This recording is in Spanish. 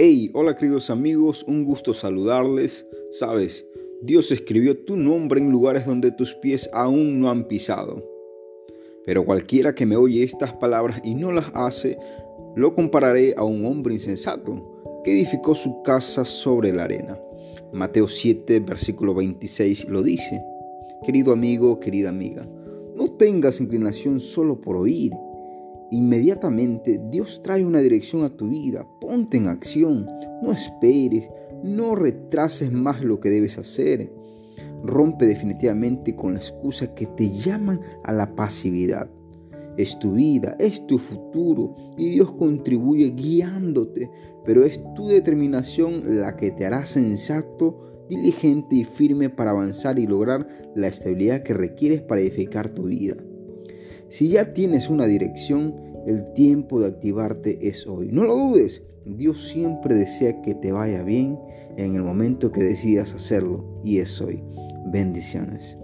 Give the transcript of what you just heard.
Hey, hola queridos amigos, un gusto saludarles. Sabes, Dios escribió tu nombre en lugares donde tus pies aún no han pisado. Pero cualquiera que me oye estas palabras y no las hace, lo compararé a un hombre insensato que edificó su casa sobre la arena. Mateo 7, versículo 26 lo dice. Querido amigo, querida amiga, no tengas inclinación solo por oír Inmediatamente Dios trae una dirección a tu vida. Ponte en acción. No esperes. No retrases más lo que debes hacer. Rompe definitivamente con la excusa que te llaman a la pasividad. Es tu vida, es tu futuro y Dios contribuye guiándote, pero es tu determinación la que te hará sensato, diligente y firme para avanzar y lograr la estabilidad que requieres para edificar tu vida. Si ya tienes una dirección, el tiempo de activarte es hoy. No lo dudes, Dios siempre desea que te vaya bien en el momento que decidas hacerlo y es hoy. Bendiciones.